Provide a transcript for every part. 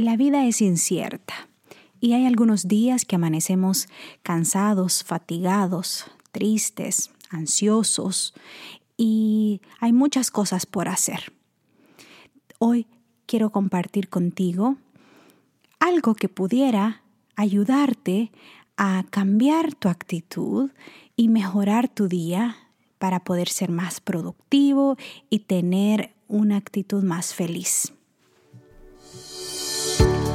La vida es incierta y hay algunos días que amanecemos cansados, fatigados, tristes, ansiosos y hay muchas cosas por hacer. Hoy quiero compartir contigo algo que pudiera ayudarte a cambiar tu actitud y mejorar tu día para poder ser más productivo y tener una actitud más feliz.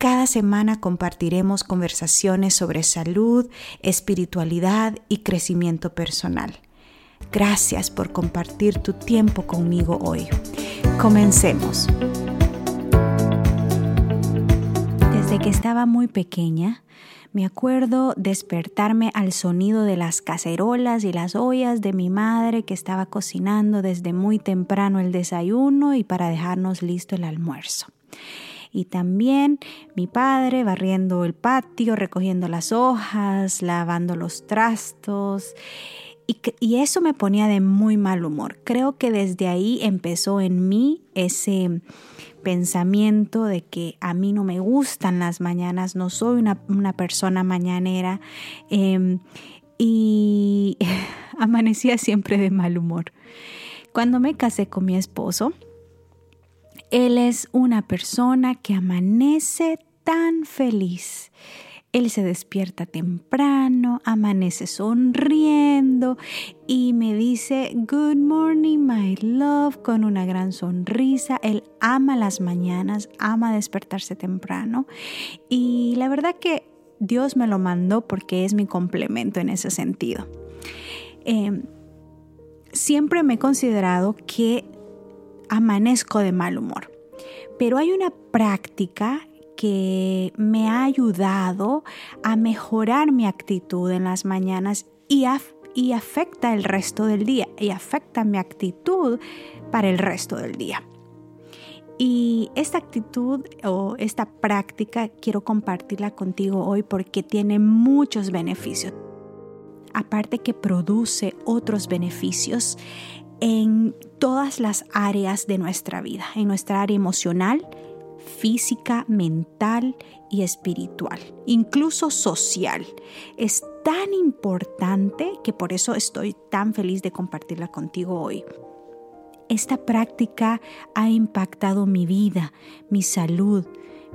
Cada semana compartiremos conversaciones sobre salud, espiritualidad y crecimiento personal. Gracias por compartir tu tiempo conmigo hoy. Comencemos. Desde que estaba muy pequeña, me acuerdo despertarme al sonido de las cacerolas y las ollas de mi madre que estaba cocinando desde muy temprano el desayuno y para dejarnos listo el almuerzo y también mi padre barriendo el patio, recogiendo las hojas, lavando los trastos. Y, eso me ponía de muy mal humor. Creo que desde ahí empezó en mí ese pensamiento de que a mí no me gustan las mañanas, no soy una, persona mañanera em, y amanecía siempre de mal humor. Cuando me casé con mi esposo, él es una persona que amanece tan feliz. Él se despierta temprano, amanece sonriendo y me dice, Good morning, my love, con una gran sonrisa. Él ama las mañanas, ama despertarse temprano. Y la verdad que Dios me lo mandó porque es mi complemento en ese sentido. Em, siempre me he considerado que amanezco de mal humor. Pero hay una práctica que me ha ayudado a mejorar mi actitud en las mañanas y, y afecta el resto del día y afecta mi actitud para el resto del día. Y esta actitud o esta práctica quiero compartirla contigo hoy porque tiene muchos beneficios. Aparte que produce otros beneficios, en todas las áreas de nuestra vida, en nuestra área emocional, física, mental y espiritual, incluso social. Es tan importante que por eso estoy tan feliz de compartirla contigo hoy. Esta práctica ha impactado mi vida, mi salud,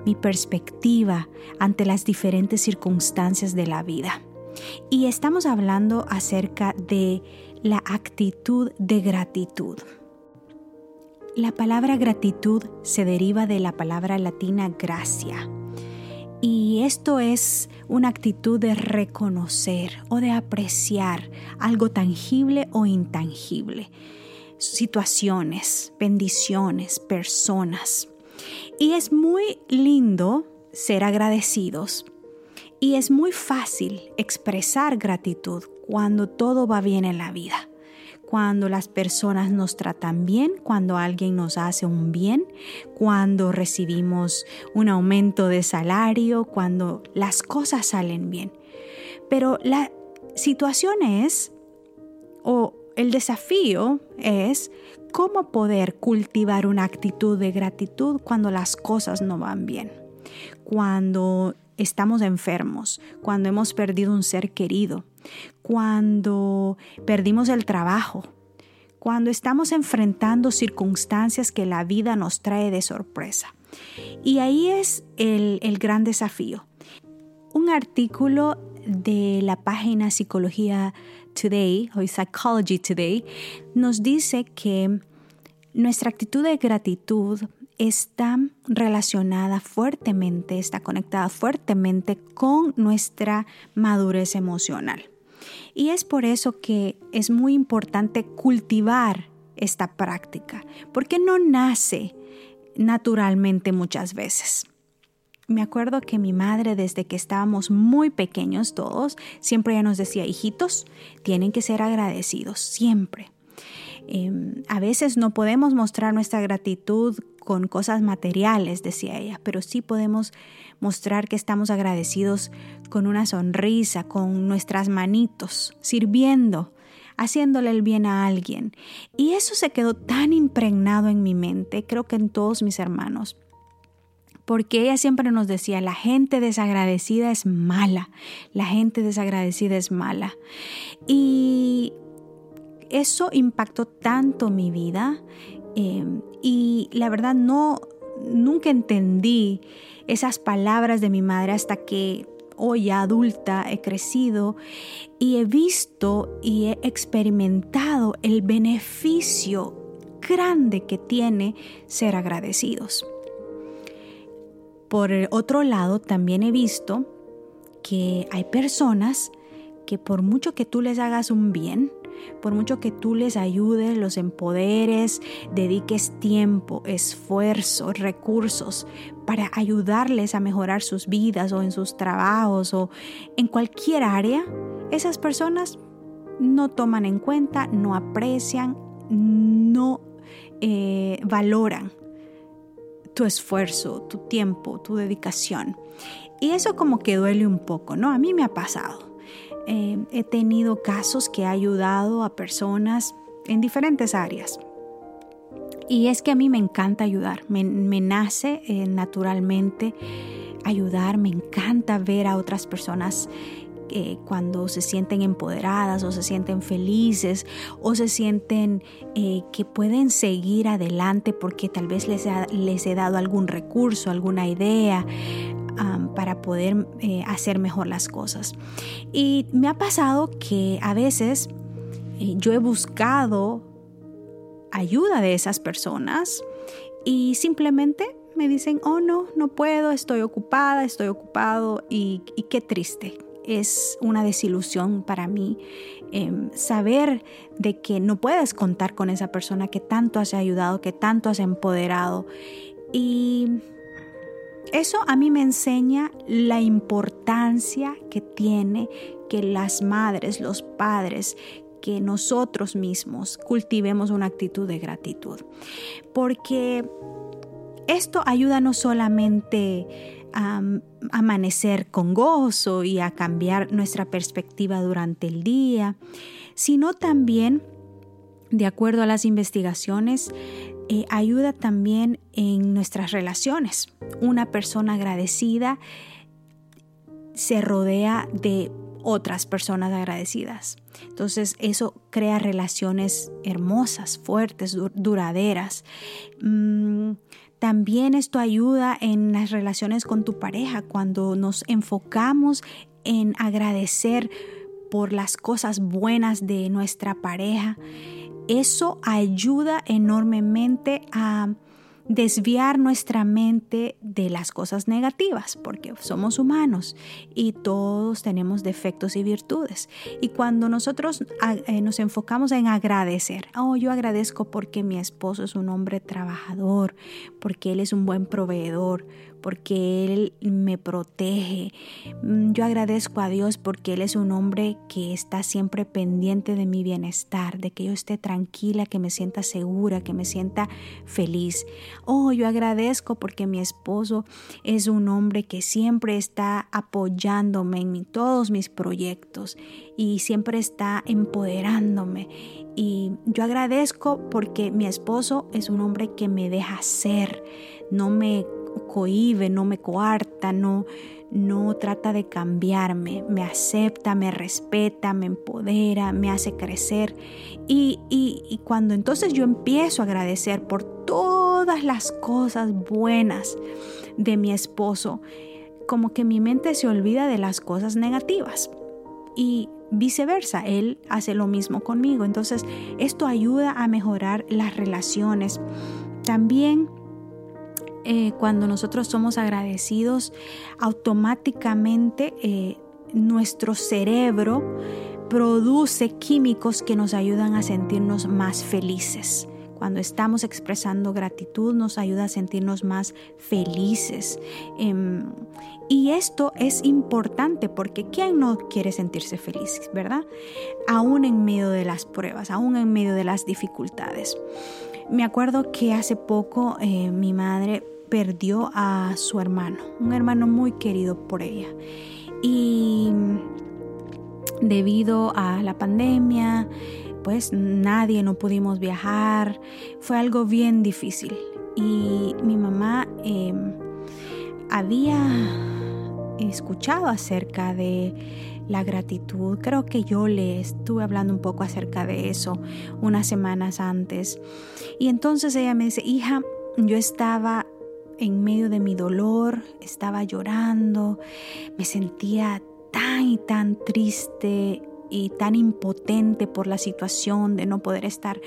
mi perspectiva ante las diferentes circunstancias de la vida. Y estamos hablando acerca de la actitud de gratitud. La palabra gratitud se deriva de la palabra latina gracia. Y esto es una actitud de reconocer o de apreciar algo tangible o intangible, situaciones, bendiciones, personas. Y es muy lindo ser agradecidos y es muy fácil expresar gratitud cuando todo va bien en la vida, cuando las personas nos tratan bien, cuando alguien nos hace un bien, cuando recibimos un aumento de salario, cuando las cosas salen bien. Pero la situación es, o el desafío es, cómo poder cultivar una actitud de gratitud cuando las cosas no van bien, cuando estamos enfermos, cuando hemos perdido un ser querido, cuando perdimos el trabajo, cuando estamos enfrentando circunstancias que la vida nos trae de sorpresa. Y ahí es el, gran desafío. Un artículo de la página Psicología Today o Psychology Today nos dice que nuestra actitud de gratitud está relacionada fuertemente, está conectada fuertemente con nuestra madurez emocional. Y es por eso que es muy importante cultivar esta práctica, porque no nace naturalmente muchas veces. me acuerdo que mi madre desde que estábamos muy pequeños todos, siempre ella nos decía, hijitos, tienen que ser agradecidos, siempre. Em, a veces no podemos mostrar nuestra gratitud con cosas materiales, decía ella, pero sí podemos mostrar que estamos agradecidos con una sonrisa, con nuestras manitos, sirviendo, haciéndole el bien a alguien. Y eso se quedó tan impregnado en mi mente, creo que en todos mis hermanos. Porque ella siempre nos decía, la gente desagradecida es mala, la gente desagradecida es mala. Y eso impactó tanto mi vida em, y la verdad no, nunca entendí esas palabras de mi madre hasta que hoy adulta he crecido y he visto y he experimentado el beneficio grande que tiene ser agradecidos. Por otro lado, también he visto que hay personas que por mucho que tú les hagas un bien, por mucho que tú les ayudes, los empoderes, dediques tiempo, esfuerzo, recursos para ayudarles a mejorar sus vidas o en sus trabajos o en cualquier área, esas personas no toman en cuenta, no aprecian, no eh, valoran tu esfuerzo, tu tiempo, tu dedicación. Y eso como que duele un poco, ¿no? A mí me ha pasado. Eh, he tenido casos que he ayudado a personas en diferentes áreas. Y es que a mí me encanta ayudar, me, nace eh, naturalmente ayudar, me encanta ver a otras personas eh, cuando se sienten empoderadas o se sienten felices o se sienten que pueden seguir adelante porque tal vez les, les he dado algún recurso, alguna idea, para poder eh, hacer mejor las cosas. Y me ha pasado que a veces eh, yo he buscado ayuda de esas personas y simplemente me dicen, oh no, no puedo, estoy ocupada, estoy ocupado y, qué triste. Es una desilusión para mí em, saber de que no puedes contar con esa persona que tanto has ayudado, que tanto has empoderado. Y eso a mí me enseña la importancia que tiene que las madres, los padres, que nosotros mismos cultivemos una actitud de gratitud. Porque esto ayuda no solamente a amanecer con gozo y a cambiar nuestra perspectiva durante el día, sino también, de acuerdo a las investigaciones, eh, ayuda también en nuestras relaciones. Una persona agradecida se rodea de otras personas agradecidas. Entonces eso crea relaciones hermosas, fuertes, duraderas. Mm, también esto ayuda en las relaciones con tu pareja cuando nos enfocamos en agradecer por las cosas buenas de nuestra pareja eso ayuda enormemente a desviar nuestra mente de las cosas negativas, porque somos humanos y todos tenemos defectos y virtudes. Y cuando nosotros eh, nos enfocamos en agradecer, oh, yo agradezco porque mi esposo es un hombre trabajador, porque él es un buen proveedor, porque Él me protege. Mm, yo agradezco a Dios porque Él es un hombre que está siempre pendiente de mi bienestar, de que yo esté tranquila, que me sienta segura, que me sienta feliz. Oh, yo agradezco porque mi esposo es un hombre que siempre está apoyándome en todos mis proyectos y siempre está empoderándome. Y yo agradezco porque mi esposo es un hombre que me deja ser, no me cohibe, no me coarta, no, no trata de cambiarme, me acepta, me respeta, me empodera, me hace crecer. Y, y, cuando entonces yo empiezo a agradecer por todas las cosas buenas de mi esposo, como que mi mente se olvida de las cosas negativas. Y viceversa, él hace lo mismo conmigo. Entonces, esto ayuda a mejorar las relaciones. También eh, cuando nosotros somos agradecidos, automáticamente eh, nuestro cerebro produce químicos que nos ayudan a sentirnos más felices Cuando estamos expresando gratitud nos ayuda a sentirnos más felices. Em, y esto es importante porque ¿quién no quiere sentirse feliz, verdad? Aún en medio de las pruebas, aún en medio de las dificultades. Me acuerdo que hace poco eh, mi madre perdió a su hermano, un hermano muy querido por ella. Y debido a la pandemia, pues nadie no pudimos viajar, fue algo bien difícil. Y mi mamá em, había escuchado acerca de la gratitud. Creo que yo le estuve hablando un poco acerca de eso unas semanas antes. Y entonces ella me dice, hija, yo estaba en medio de mi dolor, estaba llorando, me sentía tan y tan triste y tan impotente por la situación de no poder estar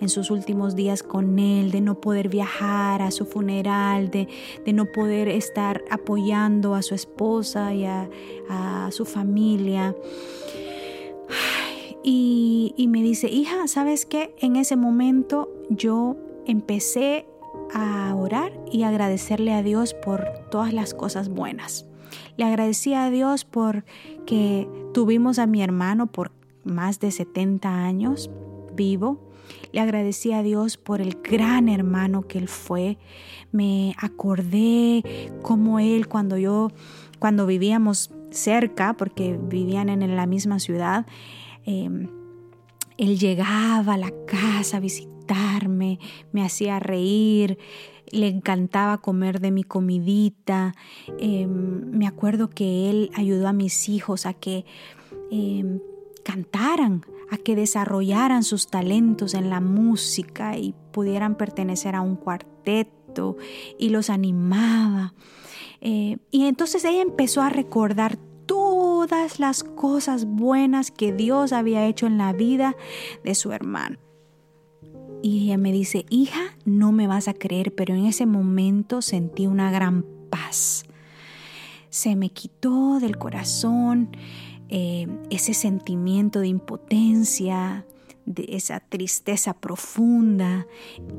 en sus últimos días con él, de no poder viajar a su funeral, de, no poder estar apoyando a su esposa y a, su familia. Y, y me dice, hija, ¿sabes qué? En ese momento yo empecé a orar y agradecerle a Dios por todas las cosas buenas. Le agradecí a Dios por que tuvimos a mi hermano por más de 70 años vivo. Le agradecí a Dios por el gran hermano que él fue. Me acordé como él cuando yo, cuando vivíamos cerca, porque vivían en la misma ciudad, em, él llegaba a la casa a me hacía reír, le encantaba comer de mi comidita. Em, me acuerdo que él ayudó a mis hijos a que em, cantaran, a que desarrollaran sus talentos en la música y pudieran pertenecer a un cuarteto y los animaba. Eh, y entonces ella empezó a recordar todas las cosas buenas que Dios había hecho en la vida de su hermano. Y ella me dice, hija, no me vas a creer, pero en ese momento sentí una gran paz. Se me quitó del corazón eh, ese sentimiento de impotencia, de esa tristeza profunda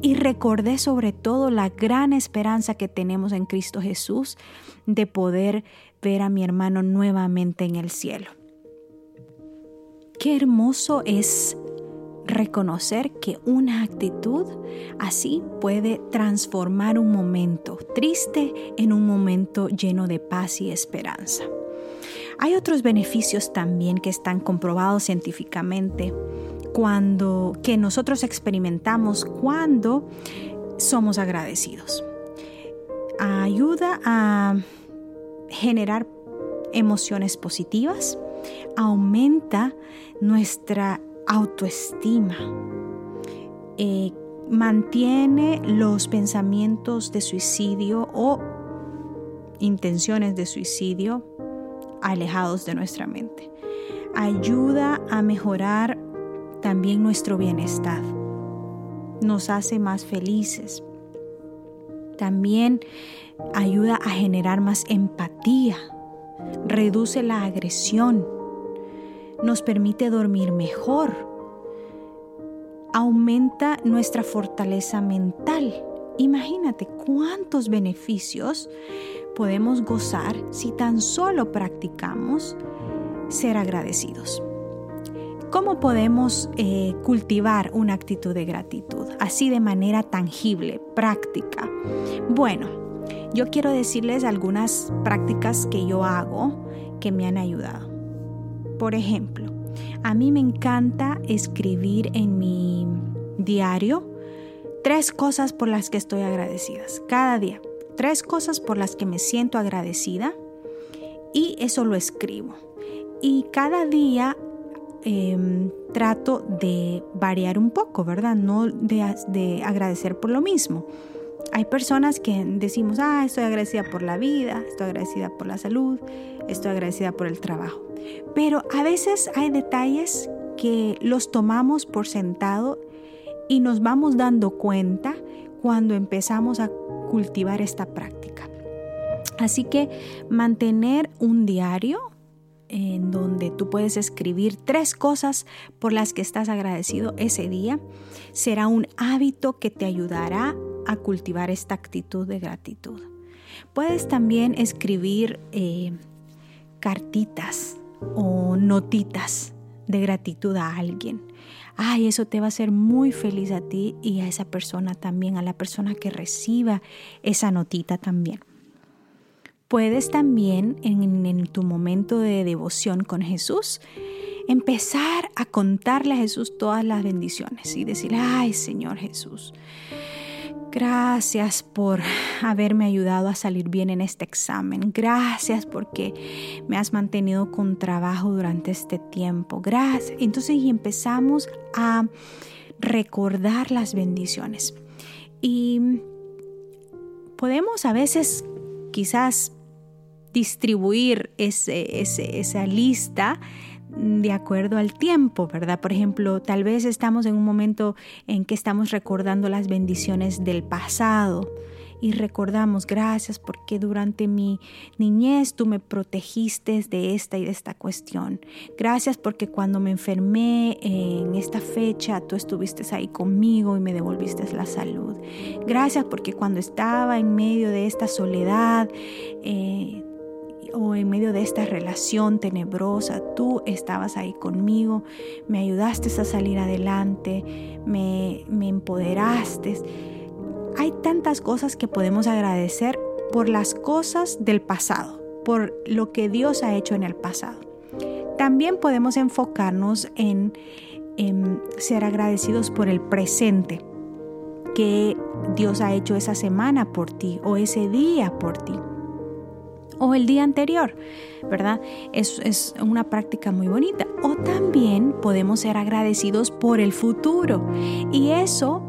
y recordé sobre todo la gran esperanza que tenemos en Cristo Jesús de poder ver a mi hermano nuevamente en el cielo. Qué hermoso es reconocer que una actitud así puede transformar un momento triste en un momento lleno de paz y esperanza. Hay otros beneficios también que están comprobados científicamente cuando que nosotros experimentamos cuando somos agradecidos. Ayuda a generar emociones positivas, aumenta nuestra autoestima, eh, mantiene los pensamientos de suicidio o intenciones de suicidio alejados de nuestra mente. Ayuda a mejorar también nuestro bienestar. Nos hace más felices. También ayuda a generar más empatía. Reduce la agresión nos permite dormir mejor, aumenta nuestra fortaleza mental. Imagínate cuántos beneficios podemos gozar si tan solo practicamos ser agradecidos. ¿Cómo podemos eh, cultivar una actitud de gratitud así de manera tangible, práctica? Bueno, yo quiero decirles algunas prácticas que yo hago que me han ayudado. Por ejemplo, a mí me encanta escribir en mi diario tres cosas por las que estoy agradecida. Cada día, tres cosas por las que me siento agradecida y eso lo escribo. Y cada día em, trato de variar un poco, ¿verdad? No de, de agradecer por lo mismo. Hay personas que decimos, ah, estoy agradecida por la vida, estoy agradecida por la salud, estoy agradecida por el trabajo. Pero a veces hay detalles que los tomamos por sentado y nos vamos dando cuenta cuando empezamos a cultivar esta práctica. Así que mantener un diario en donde tú puedes escribir tres cosas por las que estás agradecido ese día. Será un hábito que te ayudará a cultivar esta actitud de gratitud. Puedes también escribir eh, cartitas o notitas de gratitud a alguien. Ay, eso te va a hacer muy feliz a ti y a esa persona también, a la persona que reciba esa notita también. Puedes también en, tu momento de devoción con Jesús empezar a contarle a Jesús todas las bendiciones y decirle, ay Señor Jesús, Gracias por haberme ayudado a salir bien en este examen. Gracias porque me has mantenido con trabajo durante este tiempo. Gracias. Entonces y empezamos a recordar las bendiciones. Y podemos a veces quizás distribuir esa lista de acuerdo al tiempo, ¿verdad? Por ejemplo, tal vez estamos en un momento en que estamos recordando las bendiciones del pasado y recordamos, gracias porque durante mi niñez tú me protegiste de esta y de esta cuestión. Gracias porque cuando me enfermé en esta fecha tú estuviste ahí conmigo y me devolviste la salud. Gracias porque cuando estaba en medio de esta soledad, eh, o en medio de esta relación tenebrosa, tú estabas ahí conmigo, me ayudaste a salir adelante, me, me empoderaste. Hay tantas cosas que podemos agradecer por las cosas del pasado, por lo que Dios ha hecho en el pasado. También podemos enfocarnos en, en ser agradecidos por el presente que Dios ha hecho esa semana por ti o ese día por ti o el día anterior, ¿verdad? Es, es una práctica muy bonita. O también podemos ser agradecidos por el futuro. Y eso,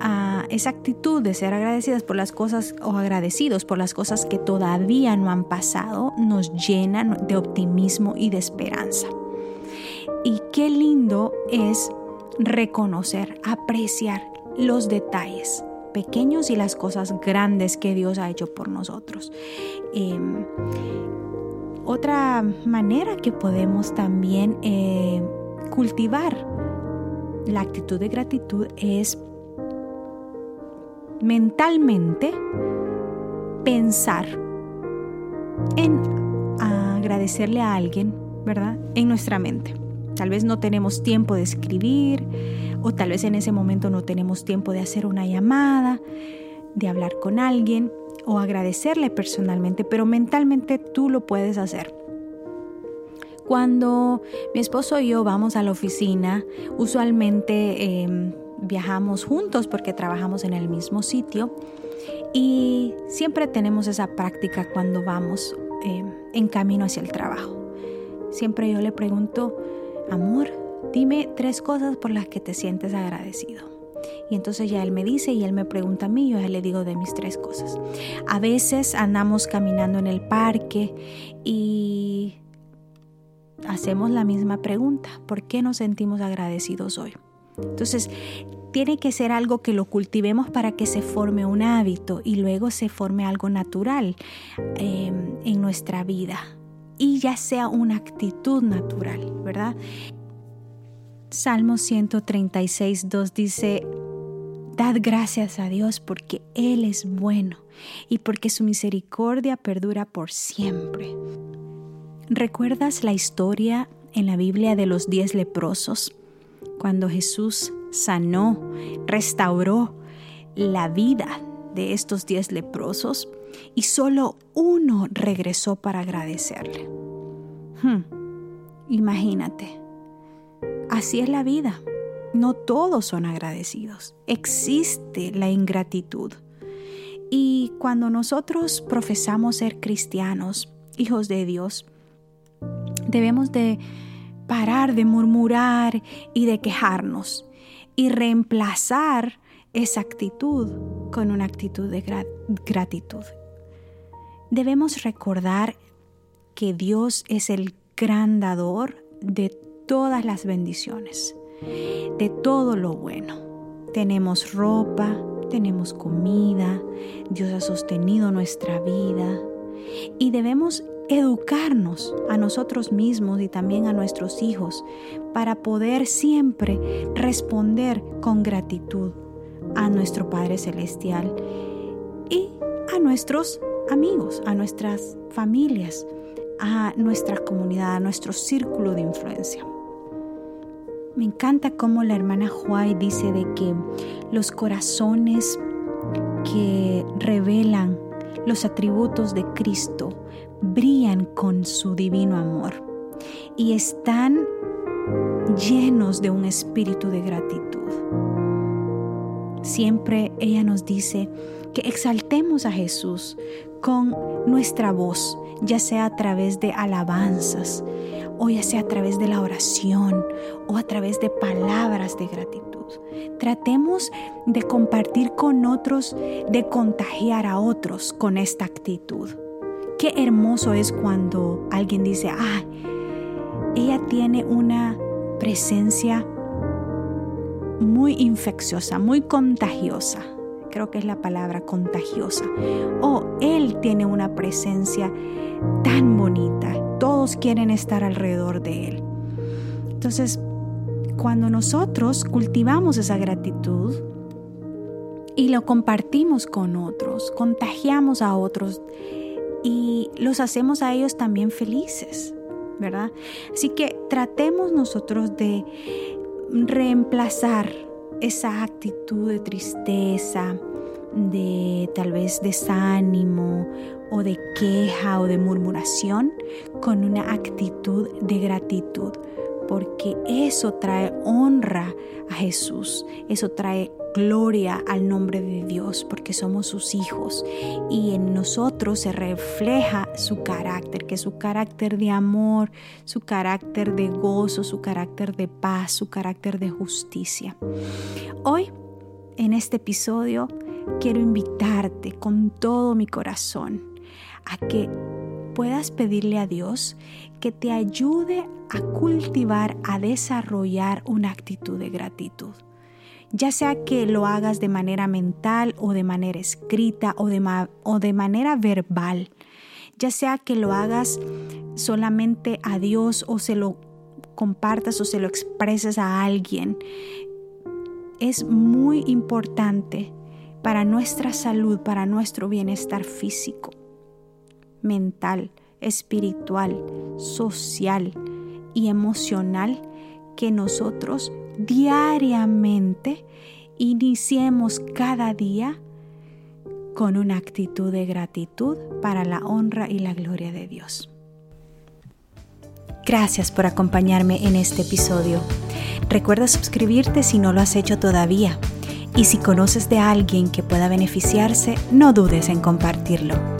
ah, esa actitud de ser agradecidas por las cosas o agradecidos por las cosas que todavía no han pasado, nos llenan de optimismo y de esperanza. Y qué lindo es reconocer, apreciar los detalles pequeños y las cosas grandes que Dios ha hecho por nosotros. Em, otra manera que podemos también eh, cultivar la actitud de gratitud es mentalmente pensar en agradecerle a alguien, ¿verdad? En nuestra mente. Tal vez no tenemos tiempo de escribir o tal vez en ese momento no tenemos tiempo de hacer una llamada, de hablar con alguien o agradecerle personalmente, pero mentalmente tú lo puedes hacer. Cuando mi esposo y yo vamos a la oficina, usualmente em, viajamos juntos porque trabajamos en el mismo sitio y siempre tenemos esa práctica cuando vamos em, en camino hacia el trabajo. Siempre yo le pregunto, amor, dime tres cosas por las que te sientes agradecido. Y entonces ya él me dice y él me pregunta a mí, yo ya le digo de mis tres cosas. A veces andamos caminando en el parque y hacemos la misma pregunta, ¿por qué nos sentimos agradecidos hoy? Entonces, tiene que ser algo que lo cultivemos para que se forme un hábito y luego se forme algo natural eh, en nuestra vida y ya sea una actitud natural, ¿verdad? Salmo 136, 2 dice, Dad gracias a Dios porque Él es bueno y porque su misericordia perdura por siempre. ¿Recuerdas la historia en la Biblia de los diez leprosos? Cuando Jesús sanó, restauró la vida de estos diez leprosos y solo uno regresó para agradecerle. Hmm, imagínate, así es la vida. No todos son agradecidos. Existe la ingratitud. Y cuando nosotros profesamos ser cristianos, hijos de Dios, debemos de parar de murmurar y de quejarnos y reemplazar esa actitud con una actitud de gratitud. Debemos recordar que Dios es el gran dador de todas las bendiciones, de todo lo bueno. Tenemos ropa, tenemos comida, Dios ha sostenido nuestra vida y debemos educarnos a nosotros mismos y también a nuestros hijos para poder siempre responder con gratitud a nuestro Padre Celestial y a nuestros amigos, a nuestras familias, a nuestra comunidad, a nuestro círculo de influencia. Me encanta cómo la hermana Huay dice de que los corazones que revelan los atributos de Cristo brillan con su divino amor y están llenos de un espíritu de gratitud. Siempre ella nos dice que exaltemos a Jesús con nuestra voz, ya sea a través de alabanzas, o ya sea a través de la oración, o a través de palabras de gratitud. Tratemos de compartir con otros, de contagiar a otros con esta actitud. Qué hermoso es cuando alguien dice, ah, ella tiene una presencia muy infecciosa, muy contagiosa. Creo que es la palabra contagiosa. O él tiene una presencia tan bonita. Quieren estar alrededor de él. Entonces, cuando nosotros cultivamos esa gratitud y lo compartimos con otros, contagiamos a otros y los hacemos a ellos también felices, ¿verdad? Así que tratemos nosotros de reemplazar esa actitud de tristeza, de tal vez desánimo o de queja o de murmuración con una actitud de gratitud porque eso trae honra a Jesús, eso trae gloria al nombre de Dios, porque somos sus hijos y en nosotros se refleja su carácter, que es su carácter de amor, su carácter de gozo, su carácter de paz, su carácter de justicia. Hoy, en este episodio, quiero invitarte con todo mi corazón a que puedas pedirle a Dios que te ayude a cultivar, a desarrollar una actitud de gratitud. Ya sea que lo hagas de manera mental o de manera escrita o de, o de manera verbal. Ya sea que lo hagas solamente a Dios o se lo compartas o se lo expreses a alguien. Es muy importante para nuestra salud, para nuestro bienestar físico, mental, espiritual, social y emocional que nosotros diariamente iniciemos cada día con una actitud de gratitud para la honra y la gloria de Dios. Gracias por acompañarme en este episodio. Recuerda suscribirte si no lo has hecho todavía. Y si conoces de alguien que pueda beneficiarse, no dudes en compartirlo.